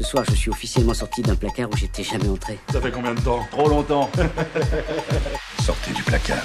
Ce soir, je suis officiellement sorti d'un placard où j'étais jamais entré. Ça fait combien de temps? Trop longtemps. Sortez du placard.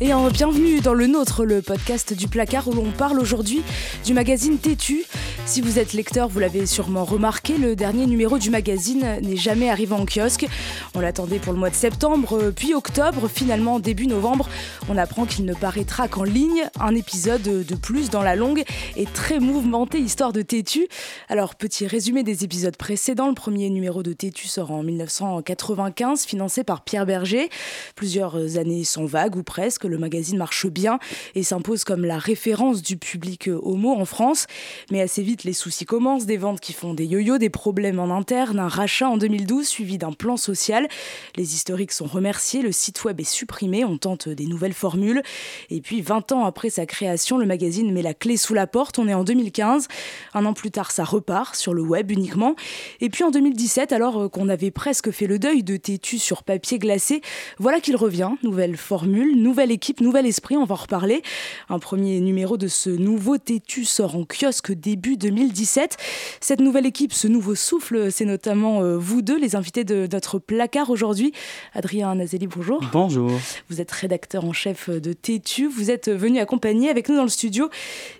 Et en bienvenue dans le nôtre, le podcast du placard où l'on parle aujourd'hui du magazine Tétu. Si vous êtes lecteur, vous l'avez sûrement remarqué, le dernier numéro du magazine n'est jamais arrivé en kiosque. On l'attendait pour le mois de septembre, puis octobre, finalement début novembre, on apprend qu'il ne paraîtra qu'en ligne, un épisode de plus dans la longue et très mouvementée histoire de Tétu. Alors petit résumé des épisodes précédents, le premier numéro de Tétu sort en 1995, financé par Pierre Berger. Plusieurs années sans vague ou presque, le magazine marche bien et s'impose comme la référence du public homo en France. Mais assez vite, les soucis commencent, des ventes qui font des yo-yo, des problèmes en interne, un rachat en 2012 suivi d'un plan social. Les historiques sont remerciés, le site web est supprimé, on tente des nouvelles formules. Et puis 20 ans après sa création, le magazine met la clé sous la porte, on est en 2015. Un an plus tard, ça repart sur le web uniquement. Et puis en 2017, alors qu'on avait presque fait le deuil de Tétu sur papier glacé, voilà qu'il revient, nouvelle formule, nouvelle équipe, nouvel esprit, on va en reparler. Un premier numéro de ce nouveau Tétu sort en kiosque début 2017. Cette nouvelle équipe, ce nouveau souffle, c'est notamment euh, vous deux, les invités de notre placard aujourd'hui. Adrien Nazeli, bonjour. Bonjour. Vous êtes rédacteur en chef de Tétu. Vous êtes venu accompagner avec nous dans le studio.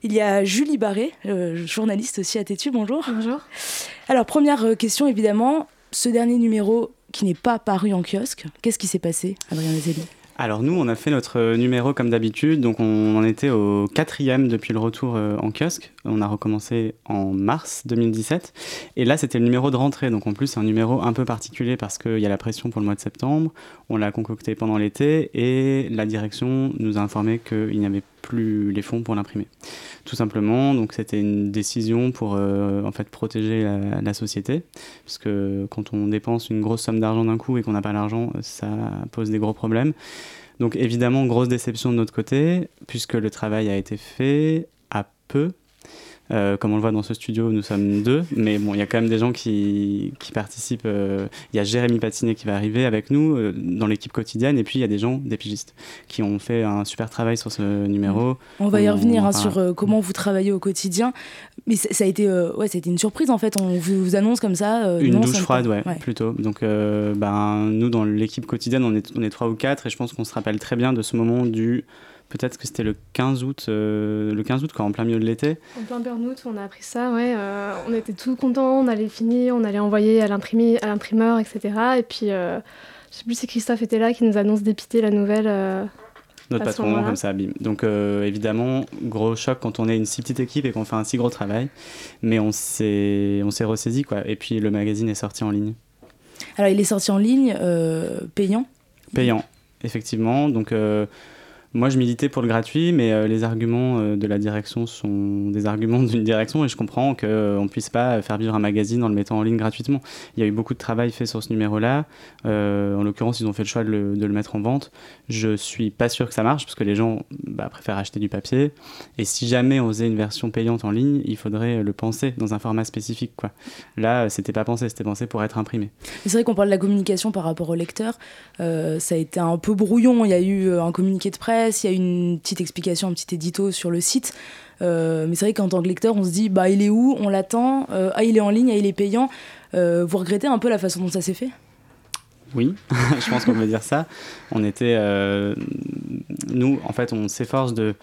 Il y a Julie Barré, euh, journaliste aussi à Tétu. Bonjour. Bonjour. Alors, première euh, question, évidemment. Ce dernier numéro qui n'est pas paru en kiosque, qu'est-ce qui s'est passé, Adrien Nazeli? Alors nous, on a fait notre numéro comme d'habitude, donc on en était au quatrième depuis le retour euh, en kiosque. On a recommencé en mars 2017, et là c'était le numéro de rentrée, donc en plus c'est un numéro un peu particulier parce qu'il y a la pression pour le mois de septembre. On l'a concocté pendant l'été, et la direction nous a informé qu'il n'y avait plus les fonds pour l'imprimer. Tout simplement, donc c'était une décision pour euh, en fait protéger la, la, société, parce que quand on dépense une grosse somme d'argent d'un coup et qu'on n'a pas l'argent, ça pose des gros problèmes. Donc évidemment, grosse déception de notre côté, puisque le travail a été fait à peu, euh, comme on le voit dans ce studio, nous sommes deux, mais bon, il y a quand même des gens qui, qui participent. Euh, il y a Jérémy Patinet qui va arriver avec nous euh, dans l'équipe quotidienne, et puis il y a des gens, des pigistes, qui ont fait un super travail sur ce numéro. On va y revenir hein, sur comment vous travaillez au quotidien, mais ça a été, ouais, ça a été une surprise en fait. On vous, vous annonce comme ça. Une non, douche ça froide, ouais, ouais. plutôt. Donc, ben, nous, dans l'équipe quotidienne, on est, on est trois ou quatre, et je pense qu'on se rappelle très bien de ce moment du. Peut-être que c'était le 15 août, euh, le 15 août, quand en plein milieu de l'été. En plein burn-out, on a appris ça, ouais. euh, on était tout contents, on allait finir, on allait envoyer à l'imprimé- à l'imprimeur, etc. Et puis, euh, je sais plus si Christophe était là, qui nous annonce dépiter la nouvelle. euh, Notre patron, comme ça, bim. Donc, euh, évidemment, gros choc quand on est une si petite équipe et qu'on fait un si gros travail. Mais on s'est on s'est ressaisi, quoi. Et puis, le magazine est sorti en ligne. Alors il est sorti en ligne, euh, payant? Payant, effectivement. Donc, euh, moi, je militais pour le gratuit, mais euh, les arguments euh, de la direction sont des arguments d'une direction et je comprends qu'on ne puisse pas faire vivre un magazine en le mettant en ligne gratuitement. Il y a eu beaucoup de travail fait sur ce numéro-là. Euh, en l'occurrence, ils ont fait le choix de le, mettre en vente. Je suis pas sûr que ça marche parce que les gens bah, préfèrent acheter du papier. Et si jamais on faisait une version payante en ligne, il faudrait le penser dans un format spécifique. Quoi. Là, c'était pas pensé, c'était pensé pour être imprimé. C'est vrai qu'on parle de la communication par rapport au lecteur. Euh, ça a été un peu brouillon. Il y a eu euh, un communiqué de presse, il y a une petite explication, un petit édito sur le site. Euh, mais c'est vrai qu'en tant que lecteur, on se dit bah il est où? On l'attend? Euh, ah il est en ligne, ah il est payant. Euh, vous regrettez un peu la façon dont ça s'est fait? Oui, je pense qu'on peut dire ça. On était, nous, en fait, on s'efforce de,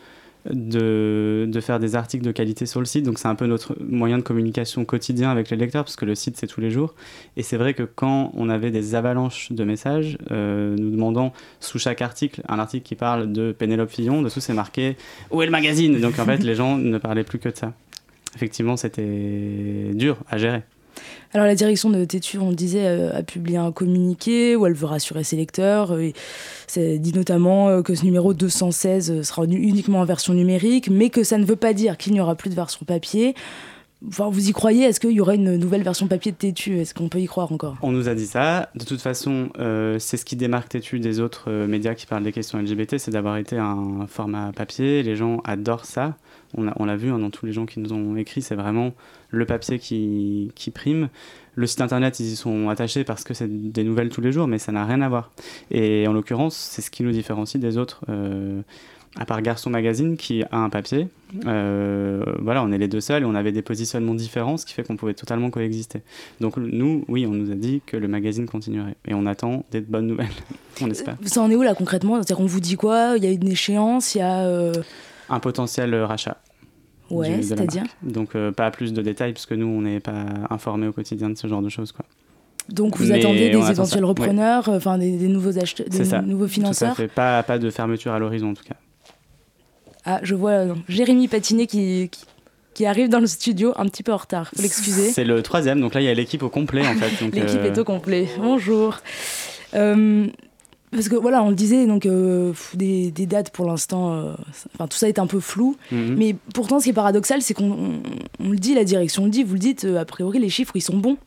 de, de faire des articles de qualité sur le site. Donc, c'est un peu notre moyen de communication quotidien avec les lecteurs, parce que le site, c'est tous les jours. Et c'est vrai que quand on avait des avalanches de messages, euh, nous demandant sous chaque article, un article qui parle de Pénélope Fillon, dessous, c'est marqué Où est le magazine? Donc, en fait, les gens ne parlaient plus que de ça. Effectivement, c'était dur à gérer. Alors la direction de Tétu, on le disait, euh, a publié un communiqué où elle veut rassurer ses lecteurs. euh, et dit notamment euh, que ce numéro 216 euh, sera uniquement en version numérique, mais que ça ne veut pas dire qu'il n'y aura plus de version papier. Enfin, vous y croyez? Est-ce qu'il y aura une nouvelle version papier de Tétu? Est-ce qu'on peut y croire encore? On nous a dit ça. De toute façon, c'est ce qui démarque Tétu des autres médias qui parlent des questions LGBT, c'est d'avoir été un format papier. Les gens adorent ça. On, l'a vu hein, dans tous les gens qui nous ont écrit, c'est vraiment le papier qui, prime. Le site internet, ils y sont attachés parce que c'est des nouvelles tous les jours, mais ça n'a rien à voir. Et en l'occurrence, c'est ce qui nous différencie des autres, euh, à part Garçon Magazine qui a un papier, voilà, on est les deux seuls et on avait des positionnements différents, ce qui fait qu'on pouvait totalement coexister. Donc nous, oui, on nous a dit que le magazine continuerait et on attend des bonnes nouvelles, on espère. Ça en est où là concrètement? C'est-à-dire, on vous dit quoi? Il y a une échéance? Il y a un potentiel rachat. Ouais, c'est-à-dire Donc pas plus de détails parce que nous, on n'est pas informés au quotidien de ce genre de choses, quoi. Donc vous attendez des éventuels repreneurs, enfin des, nouveaux acheteurs, des nouveaux financeurs? Tout Pas, pas de fermeture à l'horizon en tout cas. Ah, je vois euh, Jérémy Patinet qui, qui, arrive dans le studio un petit peu en retard. Faut l'excuser. C'est le troisième, donc là il y a l'équipe au complet en fait. l'équipe est euh, au complet. Bonjour. Euh, parce que voilà, on le disait, donc des, des, dates pour l'instant, enfin tout ça est un peu flou. Mhm. Mais pourtant, ce qui est paradoxal, c'est qu'on on, le dit, la direction le dit, vous le dites, a priori les chiffres ils sont bons.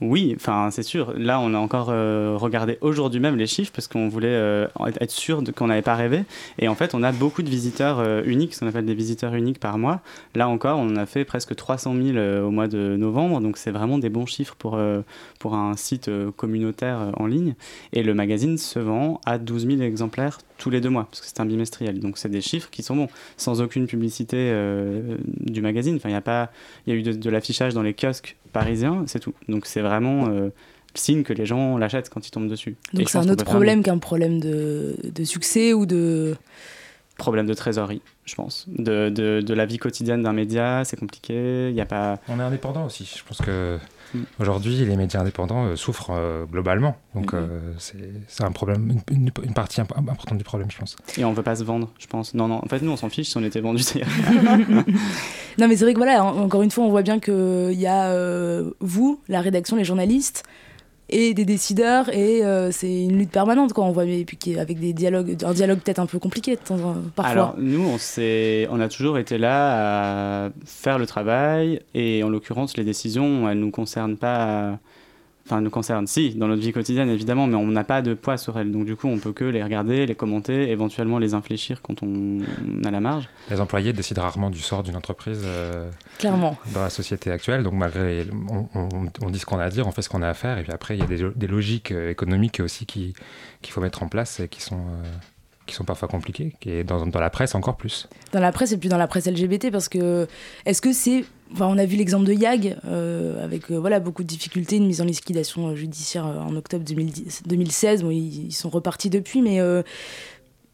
Oui, enfin c'est sûr. Là, on a encore euh, regardé aujourd'hui même les chiffres parce qu'on voulait euh, être sûr qu'on n'avait pas rêvé. Et en fait, on a beaucoup de visiteurs euh, uniques, ce qu'on appelle des visiteurs uniques par mois. Là encore, on a fait presque 300 000 au mois de novembre, donc c'est vraiment des bons chiffres pour, pour un site communautaire en ligne. Et le magazine se vend à 12 000 exemplaires tous les deux mois parce que c'est un bimestriel. Donc c'est des chiffres qui sont bons, sans aucune publicité du magazine. Enfin, il y a pas, il y a eu de l'affichage dans les kiosques parisien, c'est tout. Donc c'est vraiment euh, le signe que les gens l'achètent quand ils tombent dessus. Donc c'est un autre problème qu'un problème de, de, succès ou de... Problème de trésorerie, je pense. De, de, de la vie quotidienne d'un média, c'est compliqué. Il y a pas... On est indépendant aussi. Je pense que Mm. Aujourd'hui, les médias indépendants euh, souffrent euh, globalement. Donc, mm-hmm. euh, c'est un problème, une, partie importante du problème, je pense. Et on ne veut pas se vendre, je pense. Non, non. En fait, nous, on s'en fiche si on était vendu. non, mais c'est vrai que voilà, encore une fois, on voit bien qu'il y a vous, la rédaction, les journalistes, et des décideurs et euh, c'est une lutte permanente quoi. On voit et puis avec des dialogues un dialogue peut-être un peu compliqué de temps, parfois. Alors nous on on a toujours été là à faire le travail et en l'occurrence les décisions elles nous concernent pas enfin nous concerne, si, dans notre vie quotidienne évidemment, mais on n'a pas de poids sur elles. Donc du coup, on peut que les regarder, les commenter, éventuellement les infléchir quand on, a la marge. Les employés décident rarement du sort d'une entreprise. Euh, Clairement. Dans la société actuelle, donc malgré, on, dit ce qu'on a à dire, on fait ce qu'on a à faire, et puis après il y a des, logiques euh, économiques aussi qu'il faut mettre en place et qui sont euh, qui sont parfois compliquées, et dans, dans, la presse encore plus. Dans la presse et puis dans la presse LGBT, parce que est-ce que c'est... Enfin, on a vu l'exemple de YAG, euh, avec euh, voilà, beaucoup de difficultés, une mise en liquidation euh, judiciaire en octobre 2010, 2016. Bon, ils, sont repartis depuis, mais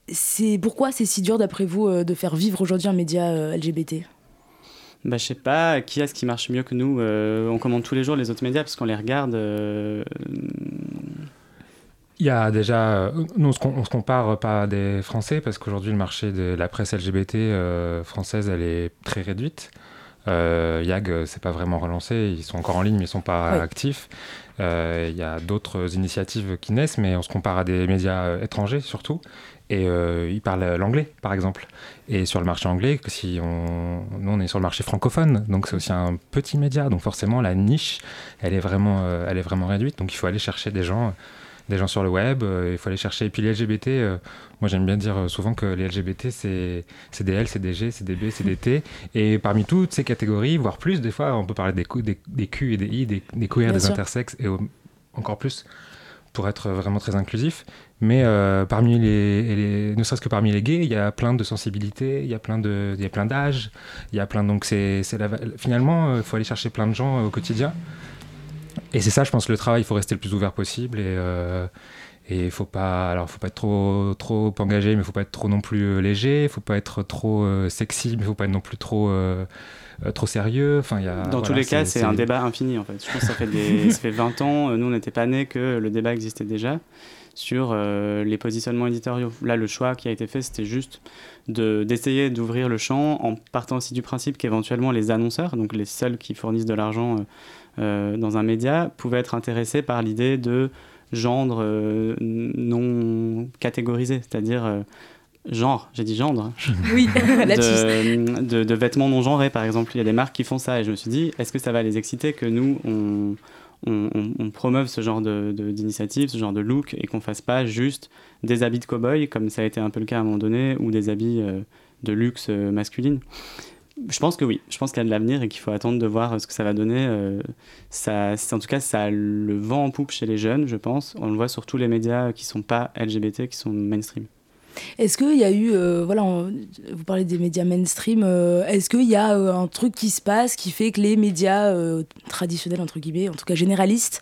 c'est pourquoi c'est si dur, d'après vous, de faire vivre aujourd'hui un média LGBT bah, je sais pas, qui est-ce qui marche mieux que nous On commande tous les jours les autres médias parce qu'on les regarde. Il y a déjà, euh, nous on se, compare pas des Français parce qu'aujourd'hui le marché de la presse LGBT euh, française elle est très réduite. Euh, YAG c'est pas vraiment relancé, ils sont encore en ligne mais ils sont pas actifs. Euh, il y a d'autres initiatives qui naissent mais on se compare à des médias étrangers surtout et ils parlent l'anglais par exemple. Et sur le marché anglais, si on, nous on est sur le marché francophone donc c'est aussi un petit média donc forcément la niche elle est vraiment, elle est vraiment réduite donc il faut aller chercher des gens des gens sur le web, euh, il faut aller chercher. Et puis les LGBT, euh, moi j'aime bien dire euh, souvent que les LGBT c'est des L, c'est des G, c'est des B, c'est des T. Et parmi toutes ces catégories, voire plus, des fois on peut parler des, des, des Q et des I, des, des queers, des intersexes et encore plus pour être vraiment très inclusif. Mais parmi les, ne serait-ce que parmi les gays, il y a plein de sensibilités, il y a plein de, il y a plein d'âges, il y a plein donc c'est, finalement il faut aller chercher plein de gens au quotidien. Et c'est ça, je pense, le travail, il faut rester le plus ouvert possible et euh, et faut pas alors faut pas être trop trop engagé mais faut pas être trop non plus euh, léger faut pas être trop euh, sexy mais faut pas être non plus trop euh, trop sérieux. Enfin il y a dans tous les cas c'est un débat infini en fait. Je pense que ça fait des, ça fait 20 ans nous on n'était pas nés que le débat existait déjà sur les positionnements éditoriaux. Là le choix qui a été fait c'était juste de d'essayer d'ouvrir le champ en partant aussi du principe qu'éventuellement les annonceurs donc les seuls qui fournissent de l'argent dans un média pouvaient être intéressés par l'idée de gendre euh, non catégorisé, c'est-à-dire euh, genre, j'ai dit gendre, oui, de, de, vêtements non genrés par exemple. Il y a des marques qui font ça et je me suis dit, est-ce que ça va les exciter que nous, on, on, on, promeuve ce genre d'initiative, ce genre de look et qu'on fasse pas juste des habits de cow-boy comme ça a été un peu le cas à un moment donné ou des habits de luxe masculine. Je pense que oui, je pense qu'il y a de l'avenir et qu'il faut attendre de voir ce que ça va donner. Euh, ça, en tout cas, ça a le vent en poupe chez les jeunes, je pense. On le voit sur tous les médias qui ne sont pas LGBT, qui sont mainstream. Est-ce qu'il y a eu, voilà, vous parlez des médias mainstream, est-ce qu'il y a un truc qui se passe qui fait que les médias traditionnels, entre guillemets, en tout cas généralistes,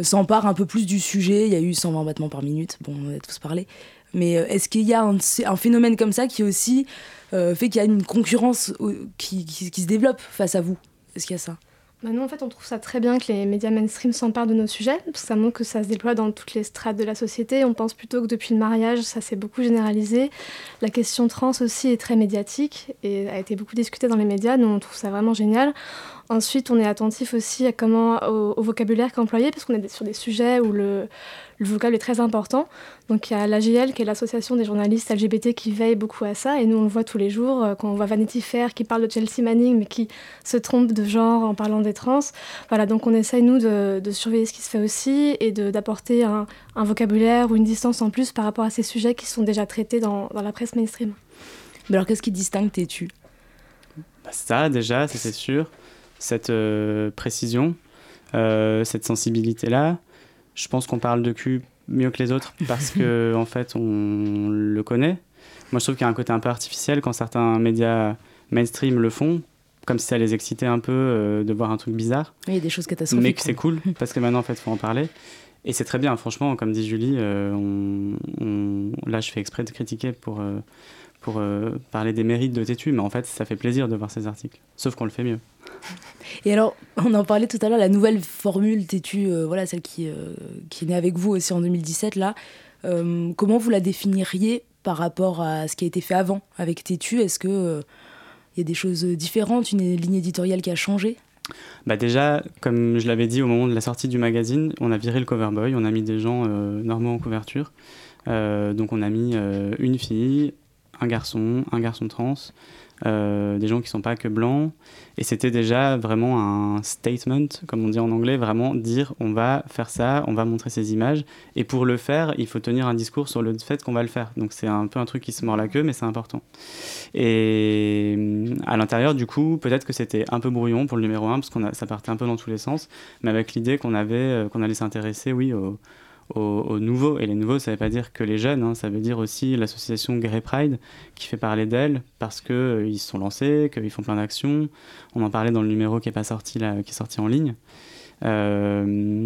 s'emparent un peu plus du sujet? Il y a eu 120 battements par minute, bon, on a tous parlé. Mais est-ce qu'il y a un, phénomène comme ça qui aussi fait qu'il y a une concurrence qui, se développe face à vous? Est-ce qu'il y a ça? Bah nous, en fait, on trouve ça très bien que les médias mainstream s'emparent de nos sujets, parce que ça montre que ça se déploie dans toutes les strates de la société. On pense plutôt que depuis le mariage, ça s'est beaucoup généralisé. La question trans aussi est très médiatique et a été beaucoup discutée dans les médias. Nous, on trouve ça vraiment génial. Ensuite, on est attentif aussi à comment, au, vocabulaire qu'employer, parce qu'on est sur des sujets où le, le vocable est très important. Donc il y a l'AGL, qui est l'association des journalistes LGBT, qui veille beaucoup à ça. Et nous, on le voit tous les jours, euh, quand on voit Vanity Fair qui parle de Chelsea Manning, mais qui se trompe de genre en parlant des trans. Voilà, donc on essaye, nous, de, surveiller ce qui se fait aussi et d'apporter un, vocabulaire ou une distance en plus par rapport à ces sujets qui sont déjà traités dans, la presse mainstream. Mais alors, qu'est-ce qui distingue Tétu bah, Ça, déjà, c'est sûr cette euh, précision, euh, cette sensibilité-là. Je pense qu'on parle de cul mieux que les autres parce que en fait on le connaît. Moi je trouve qu'il y a un côté un peu artificiel quand certains médias mainstream le font, comme si ça les excitait un peu euh, de voir un truc bizarre. il y a des choses catastrophiques. Mais que c'est cool parce que maintenant en fait faut en parler. Et c'est très bien, franchement, comme dit Julie, on, là je fais exprès de critiquer pour, pour parler des mérites de Tétu, mais en fait ça fait plaisir de voir ces articles, sauf qu'on le fait mieux. Et alors, on en parlait tout à l'heure, la nouvelle formule têtue, euh, voilà, celle qui, euh, qui est née avec vous aussi en 2017, là, euh, comment vous la définiriez par rapport à ce qui a été fait avant avec Tétu? Est-ce qu'il il y a des choses différentes, une ligne éditoriale qui a changé? Bah déjà, comme je l'avais dit au moment de la sortie du magazine, on a viré le cover boy, on a mis des gens normaux en couverture. donc on a mis une fille, un garçon, un garçon trans, euh, des gens qui sont pas que blancs. Et c'était déjà vraiment un statement, comme on dit en anglais, vraiment dire on va faire ça, on va montrer ces images. Et pour le faire, il faut tenir un discours sur le fait qu'on va le faire. Donc c'est un peu un truc qui se mord la queue, mais c'est important. Et euh, à l'intérieur, du coup, peut-être que c'était un peu brouillon pour le numéro 1, parce que ça partait un peu dans tous les sens, mais avec l'idée qu'on avait, euh, qu'on allait s'intéresser, oui, au aux, nouveaux. Et les nouveaux, ça ne veut pas dire que les jeunes, hein. ça veut dire aussi l'association Grey Pride qui fait parler d'elle parce qu'ils euh, se sont lancés, qu'ils font plein d'actions. On en parlait dans le numéro qui est, pas sorti, là, qui est sorti en ligne. Euh,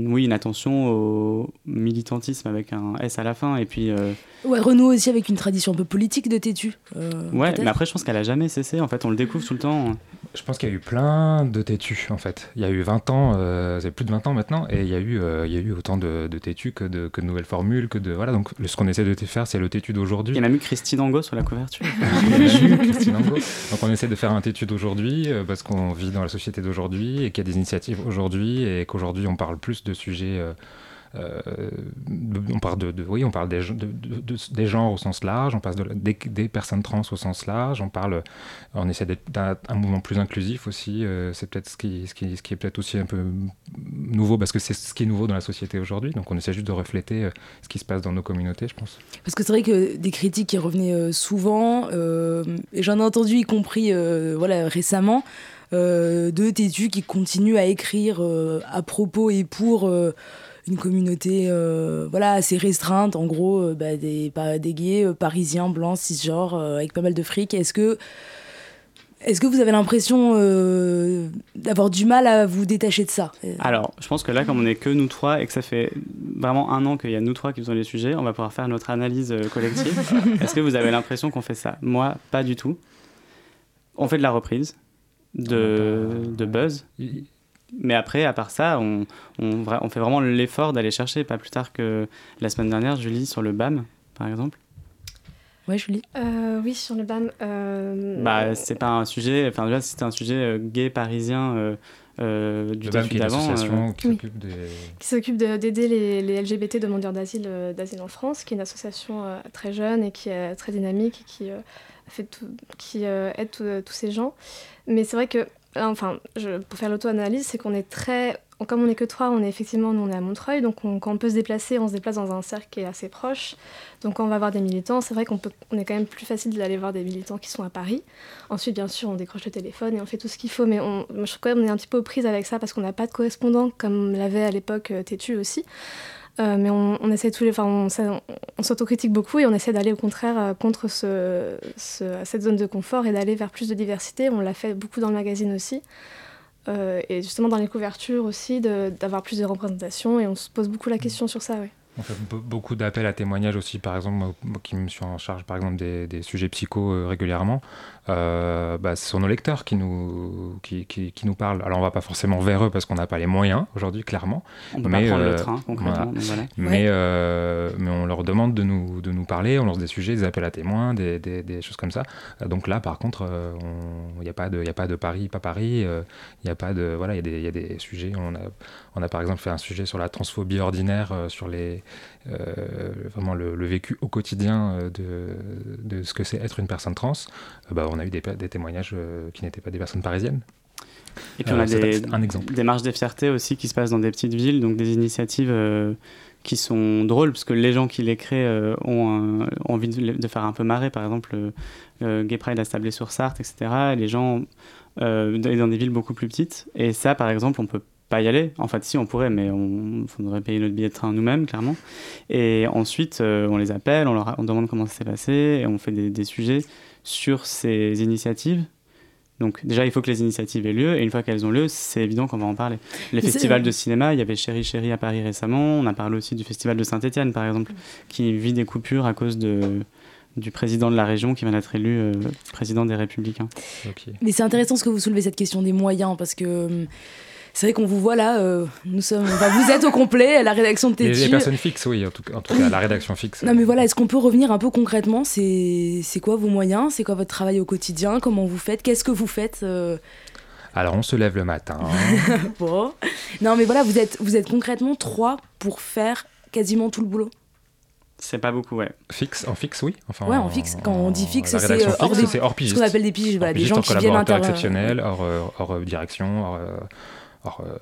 oui, une attention au militantisme avec un S à la fin. Et puis. Euh, ouais, Renault aussi avec une tradition un peu politique de têtu. ouais, mais après, je pense qu'elle a jamais cessé. En fait, on le découvre tout le temps. Je pense qu'il y a eu plein de têtus, en fait. Il y a eu 20 ans, euh, c'est plus de 20 ans maintenant, et il y a eu, il y a eu autant de, de têtus que de, que de nouvelles formules, que de. Voilà, donc ce qu'on essaie de faire, c'est le têtu d'aujourd'hui. Il y a même eu Christine Angot sur la couverture. il y a même eu Christine Angot. Donc on essaie de faire un têtu d'aujourd'hui, parce qu'on vit dans la société d'aujourd'hui, et qu'il y a des initiatives aujourd'hui, et qu'aujourd'hui on parle plus de sujets. Euh, euh, on parle de, oui, on parle des, genres au sens large, on parle de, des, personnes trans au sens large, on parle, on essaie d'être un mouvement plus inclusif aussi. Euh, c'est peut-être ce qui, est peut-être aussi un peu nouveau parce que c'est ce qui est nouveau dans la société aujourd'hui. Donc on essaie juste de refléter ce qui se passe dans nos communautés, je pense. Parce que c'est vrai que des critiques qui revenaient souvent, et j'en ai entendu y compris voilà récemment. Euh, de Tétu qui continue à écrire euh, à propos et pour euh, une communauté voilà, assez restreinte, en gros, bah, des, des gays parisiens, blancs, cisgenres, avec pas mal de fric. Est-ce que, est que vous avez l'impression d'avoir du mal à vous détacher de ça? Alors, je pense que là, comme on n'est que nous trois et que ça fait vraiment un an qu'il y a nous trois qui faisons les sujets, on va pouvoir faire notre analyse collective. Est-ce que vous avez l'impression qu'on fait ça? Moi, pas du tout. On fait de la reprise de, de buzz. Mais après, à part ça, on, on, on fait vraiment l'effort d'aller chercher. Pas plus tard que la semaine dernière, Julie, sur le BAM, par exemple. Ouais, Julie euh, Oui, sur le BAM. Euh... Bah, c'est pas un sujet. Enfin, déjà, c'était un sujet euh, gay parisien. Euh, euh, du BAM, qui est association qui s'occupe des... qui s'occupe d'aider les, les, LGBT demandeurs d'asile d'asile en France, qui est une association très jeune et qui est très dynamique et qui fait tout, qui aide tous ces gens. Mais c'est vrai que, enfin, je, pour faire l'auto-analyse, c'est qu'on est très. Comme on n'est que trois, on est effectivement, nous on est à Montreuil, donc quand on peut se déplacer, on se déplace dans un cercle qui est assez proche. Donc quand on va voir des militants, c'est vrai qu'on peut, on est quand même plus facile d'aller voir des militants qui sont à Paris. Ensuite, bien sûr, on décroche le téléphone et on fait tout ce qu'il faut, mais je trouve quand même est un petit peu aux prises avec ça parce qu'on n'a pas de correspondant comme l'avait à l'époque euh, Tétu aussi. Mais on, essaie tous enfin, on, on, s'autocritique beaucoup et on essaie d'aller au contraire contre ce, cette zone de confort et d'aller vers plus de diversité. On l'a fait beaucoup dans le magazine aussi. et justement dans les couvertures aussi, d'avoir plus de représentation. Et on se pose beaucoup la question sur ça, oui. On fait beaucoup d'appels à témoignages aussi, par exemple, moi, qui me suis en charge par exemple des, des sujets psycho euh, régulièrement. Euh, bah, ce sont nos lecteurs qui nous, qui, qui, qui, nous parlent. Alors on va pas forcément vers eux parce qu'on n'a pas les moyens aujourd'hui, clairement. On peut mais, pas prendre le euh, train, concrètement. Mais, euh, mais on leur demande de nous, de nous parler, on lance des sujets, des appels à témoins, des, des, des choses comme ça. Donc là, par contre, il n'y a, pas de, y a pas de Paris, pas Paris. Il n'y a pas de. Voilà, il y, y, a des sujets. On a, on a par exemple fait un sujet sur la transphobie ordinaire, sur les, vraiment le, vécu au quotidien de, de ce que c'est être une personne trans. Bah, on a eu des, témoignages euh, qui n'étaient pas des personnes parisiennes. Et puis on a euh, des, un exemple. des marches des fiertés aussi qui se passent dans des petites villes, donc des initiatives euh, qui sont drôles, parce que les gens qui les créent ont, envie de, faire un peu marrer. Par exemple, Gay Pride à Sablé-sur-Sarthe, etc. Et les gens dans des villes beaucoup plus petites. Et ça, par exemple, on peut pas y aller. En fait, si, on pourrait, mais on faudrait payer notre billet de train nous-mêmes, clairement. Et ensuite, on les appelle, on leur on demande comment ça s'est passé, et on fait des, des sujets sur ces initiatives. Donc déjà, il faut que les initiatives aient lieu, et une fois qu'elles ont lieu, c'est évident qu'on va en parler. Les festivals de cinéma, il y avait Chéri Chéri à Paris récemment, on a parlé aussi du festival de Saint-Étienne, par exemple, qui vit des coupures à cause de, du président de la région qui vient d'être élu euh, président des Républicains. Mais c'est intéressant ce que vous soulevez cette question des moyens, parce que hum, c'est vrai qu'on vous voit là, euh, nous sommes, vous êtes au complet à la rédaction de Tétu. Les, personnes fixes, oui, en tout, cas, la rédaction fixe. Non, mais voilà, est-ce qu'on peut revenir un peu concrètement C'est quoi vos moyens C'est quoi votre travail au quotidien Comment vous faites Qu'est-ce que vous faites euh? Alors, on se lève le matin. bon. Non, mais voilà, vous êtes, vous êtes concrètement trois pour faire quasiment tout le boulot c'est pas beaucoup, ouais. Fixe, en fixe, oui. Enfin, ouais, en fixe. Quand on dit fixe, c'est euh, hors, des... hors pigiste. Ce qu'on appelle des pigistes, voilà, des gens qui viennent intervenir. exceptionnel, hors, hors direction, hors, euh,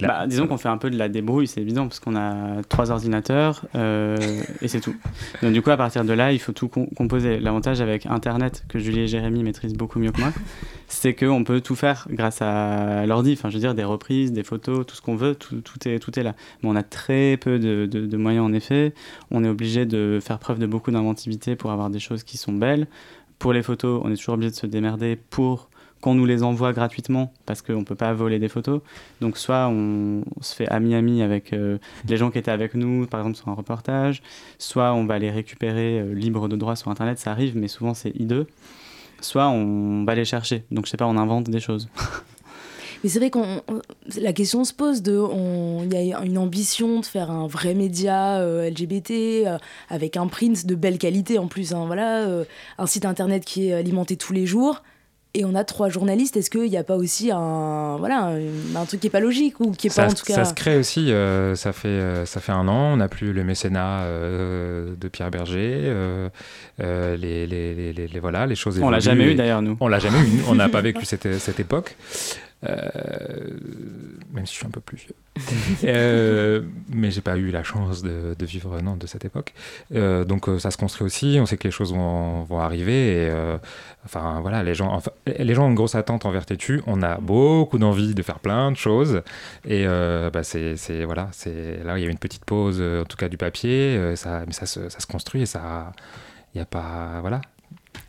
bah, disons qu'on fait un peu de la débrouille, c'est évident, parce qu'on a trois ordinateurs euh, et c'est tout. Donc du coup, à partir de là, il faut tout composer. L'avantage avec Internet, que Julie et Jérémy maîtrisent beaucoup mieux que moi, c'est qu'on peut tout faire grâce à l'ordi. Enfin, je veux dire, des reprises, des photos, tout ce qu'on veut, tout, tout, est, tout est là. Mais on a très peu de, de moyens, en effet. On est obligé de faire preuve de beaucoup d'inventivité pour avoir des choses qui sont belles. Pour les photos, on est toujours obligé de se démerder pour qu'on nous les envoie gratuitement parce qu'on ne peut pas voler des photos. Donc soit on, se fait ami-ami avec euh, les gens qui étaient avec nous, par exemple sur un reportage, soit on va les récupérer euh, libre de droit sur Internet, ça arrive, mais souvent c'est hideux. Soit on va les chercher. Donc je sais pas, on invente des choses. Mais c'est vrai qu'on la question se pose de il y a une ambition de faire un vrai média euh, LGBT avec un print de belle qualité en plus hein, voilà un site internet qui est alimenté tous les jours et on a trois journalistes. Est-ce qu'il n'y a pas aussi un, voilà, un, truc qui n'est pas logique ou qui est pas en tout cas... Ça se crée aussi, euh, ça, fait, euh, ça fait un an, on n'a plus le mécénat euh, de Pierre Berger, les, les, les, voilà, les choses On l'a jamais eu d'ailleurs, nous. On l'a jamais eu, on n'a pas vécu cette, cette époque. Même si je suis un peu plus vieux. euh, mais j'ai pas eu la chance de, vivre non, de cette époque. donc ça se construit aussi, on sait que les choses vont, arriver. Enfin voilà, les gens, les gens ont une grosse attente envers Tétu. On a beaucoup d'envie de faire plein de choses. Et euh, bah, c'est, voilà, là il y a une petite pause, euh, en tout cas du papier. Euh, mais ça se, construit et ça, il y a pas, voilà,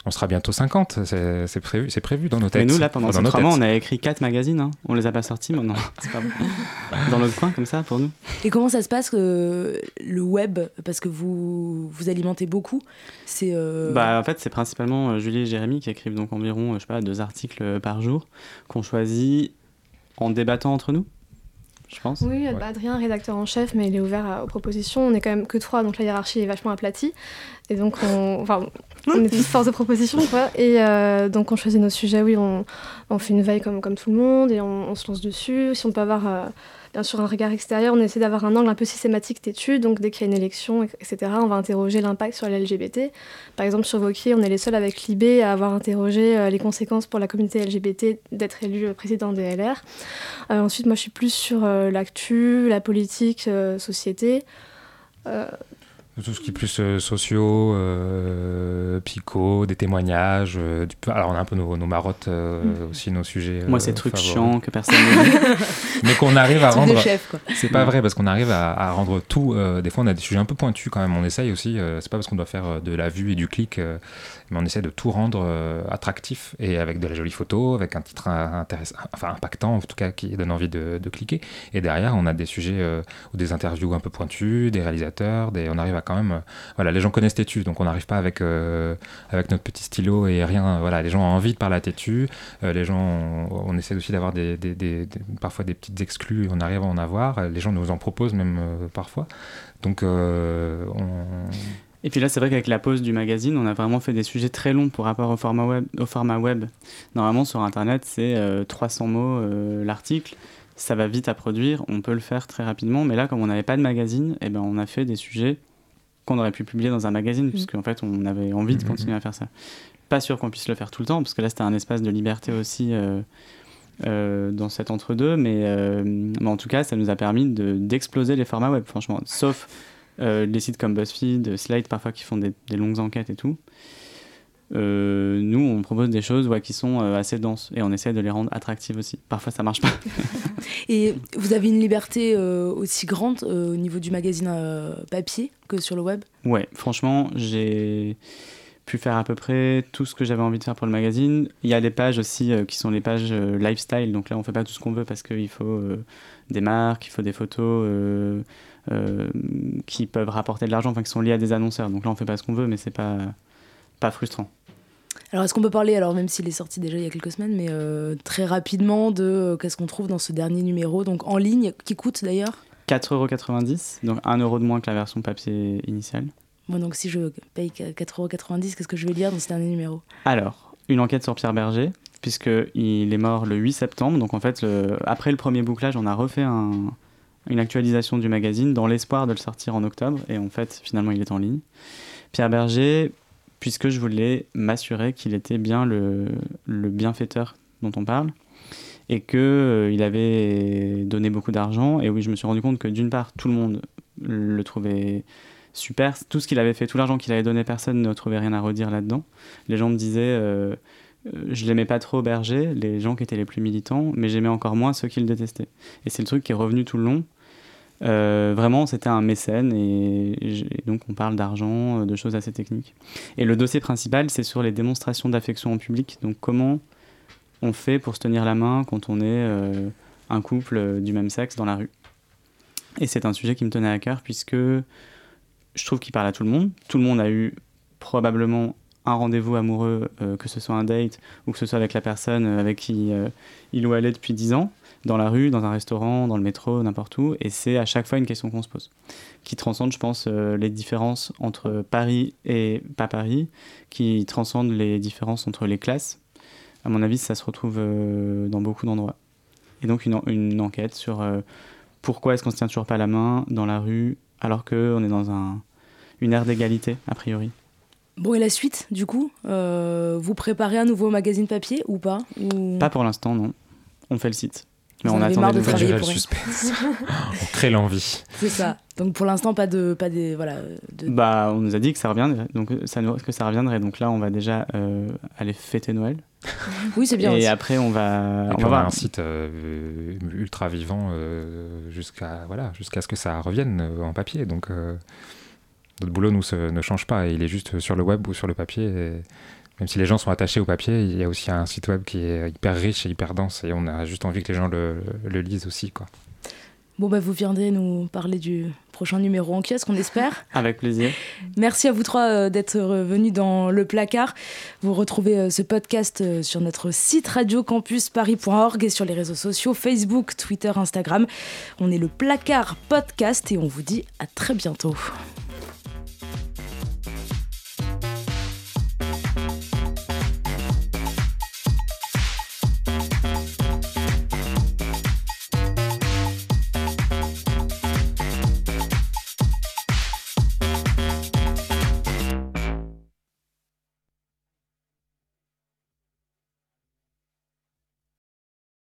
on sera bientôt 50, c'est prévu, prévu dans nos têtes. Mais nous, là, pendant ces trois mois, on a écrit quatre magazines. Hein. On les a pas sortis maintenant. Pas dans notre coin, comme ça, pour nous. Et comment ça se passe, euh, le web? Parce que vous, vous alimentez beaucoup. C'est. Euh, bah, en fait, c'est principalement euh, Julie et Jérémy qui écrivent donc environ, je sais pas, deux articles par jour qu'on choisit en débattant entre nous je pense. Oui, Adrien, rédacteur en chef, mais il est ouvert aux propositions. On est quand même que trois, donc la hiérarchie est vachement aplatie. Et donc, on, enfin, on est tous force de proposition, quoi. Et euh, donc, on choisit nos sujets, oui, on, on, fait une veille comme, comme tout le monde et on, se lance dessus. Si on peut avoir, euh, sûr, un regard extérieur, on essaie d'avoir un angle un peu systématique d'études. Donc, dès qu'il y a une élection, etc., on va interroger l'impact sur les LGBT. Par exemple, sur Vauquier, on est les seuls avec l'IB à avoir interrogé euh, les conséquences pour la communauté LGBT d'être élu président des LR. ensuite, moi, je suis plus sur l'actu, la politique, société. Tout ce qui est plus euh, sociaux, euh, pico, des témoignages. Euh, alors on a un peu nos, marottes mm. aussi, nos sujets. Moi, c'est trucs chiants que personne ne Mais qu'on arrive à rendre. C'est pas vrai parce qu'on arrive à, rendre tout. des fois, on a des sujets un peu pointus quand même. On essaye aussi. c'est pas parce qu'on doit faire de la vue et du clic, mais on essaie de tout rendre attractif et avec de la jolie photo, avec un titre intéressant, enfin impactant en tout cas qui donne envie de, cliquer. Et derrière, on a des sujets ou des interviews un peu pointus, des réalisateurs, des... on arrive à quand même. Euh, voilà, les gens connaissent Tétu, donc on n'arrive pas avec, euh, avec notre petit stylo et rien. Voilà, les gens ont envie de parler à. Euh, les gens, on, essaie aussi d'avoir des, parfois des petites exclus, on arrive à en avoir. Les gens nous en proposent même parfois. Donc on. Et puis là, c'est vrai qu'avec la pause du magazine, on a vraiment fait des sujets très longs pour rapport au format web. Au format web. Normalement, sur Internet, c'est 300 mots l'article ça va vite à produire, on peut le faire très rapidement, mais là, comme on n'avait pas de magazine, eh ben, on a fait des sujets qu'on aurait pu publier dans un magazine, mmh. puisqu'en fait, on avait envie de mmh, mmh, continuer à faire ça. Pas sûr qu'on puisse le faire tout le temps, parce que là, c'était un espace de liberté aussi euh, euh, dans cet entre-deux, mais, euh, mais, en tout cas, ça nous a permis d'exploser les formats web, franchement. Sauf les sites comme BuzzFeed, Slate, parfois, qui font des, des longues enquêtes et tout. Euh, nous, on propose des choses ouais, qui sont euh, assez denses et on essaie de les rendre attractives aussi. Parfois, ça marche pas. et vous avez une liberté euh, aussi grande au niveau du magazine papier que sur le web? Ouais, franchement, j'ai pu faire à peu près tout ce que j'avais envie de faire pour le magazine. Il y a des pages aussi qui sont les pages lifestyle, donc là, on fait pas tout ce qu'on veut parce qu'il faut des marques, il faut des photos. qui peuvent rapporter de l'argent, enfin qui sont liées à des annonceurs. Donc là, on fait pas ce qu'on veut, mais c'est pas pas frustrant. Alors, est-ce qu'on peut parler, alors même s'il est sorti déjà il y a quelques semaines, mais euh, très rapidement de euh, qu'est-ce qu'on trouve dans ce dernier numéro, donc en ligne, qui coûte d'ailleurs? 4,90€, donc 1€ de moins que la version papier initiale. Bon, donc si je paye 4,90€, qu'est-ce que je vais lire dans ce dernier numéro? Alors, une enquête sur Pierre Berger, puisqu'il est mort le 8 septembre, donc en fait, après le premier bouclage, on a refait une actualisation du magazine dans l'espoir de le sortir en octobre, et en fait, finalement, il est en ligne. Pierre Berger, puisque je voulais m'assurer qu'il était bien le, bienfaiteur dont on parle et qu'il euh, il avait donné beaucoup d'argent. Et oui, je me suis rendu compte que d'une part, tout le monde le trouvait super. Tout ce qu'il avait fait, tout l'argent qu'il avait donné, personne ne trouvait rien à redire là-dedans. Les gens me disaient, euh, euh, je l'aimais pas trop Berger, les gens qui étaient les plus militants, mais j'aimais encore moins ceux qui le détestaient. Et c'est le truc qui est revenu tout le long. Euh, vraiment, c'était un mécène et, donc on parle d'argent, euh, de choses assez techniques. Et le dossier principal, c'est sur les démonstrations d'affection en public. Donc comment on fait pour se tenir la main quand on est euh, un couple du même sexe dans la rue? Et c'est un sujet qui me tenait à cœur puisque je trouve qu'il parle à tout le monde. Tout le monde a eu probablement un rendez-vous amoureux, que ce soit un date ou que ce soit avec la personne avec qui il ou elle est depuis 10 ans dans la rue, dans un restaurant, dans le métro, n'importe où. Et c'est à chaque fois une question qu'on se pose, qui transcende, je pense, euh, les différences entre Paris et pas Paris, qui transcende les différences entre les classes. À mon avis, ça se retrouve euh, dans beaucoup d'endroits. Et donc une, une enquête sur euh, pourquoi est-ce qu'on se tient toujours pas la main dans la rue alors qu'on est dans un, une ère d'égalité, a priori. Bon, et la suite, du coup Vous préparez un nouveau magazine papier ou pas ou... Pas pour l'instant, non. On fait le site. Mais on attend de travailler pour le suspense. on crée l'envie. C'est ça. Donc pour l'instant pas de pas des voilà. De... Bah on nous a dit que ça reviendrait donc ça que ça reviendrait donc là on va déjà euh, aller fêter Noël. oui c'est bien. Et après on va. on, va avoir un site euh, ultra vivant euh, jusqu'à voilà jusqu'à ce que ça revienne en papier donc notre boulot nous ne change pas il est juste sur le web ou sur le papier. Et même si les gens sont attachés au papier, il y a aussi un site web qui est hyper riche et hyper dense et on a juste envie que les gens le, lisent aussi. Quoi. Bon, bah, vous viendrez nous parler du prochain numéro en kiosque, on espère. Avec plaisir. Merci à vous trois euh, d'être venus dans le placard. Vous retrouvez euh, ce podcast euh, sur notre site radiocampusparis.org et sur les réseaux sociaux Facebook, Twitter, Instagram. On est le placard podcast et on vous dit à très bientôt.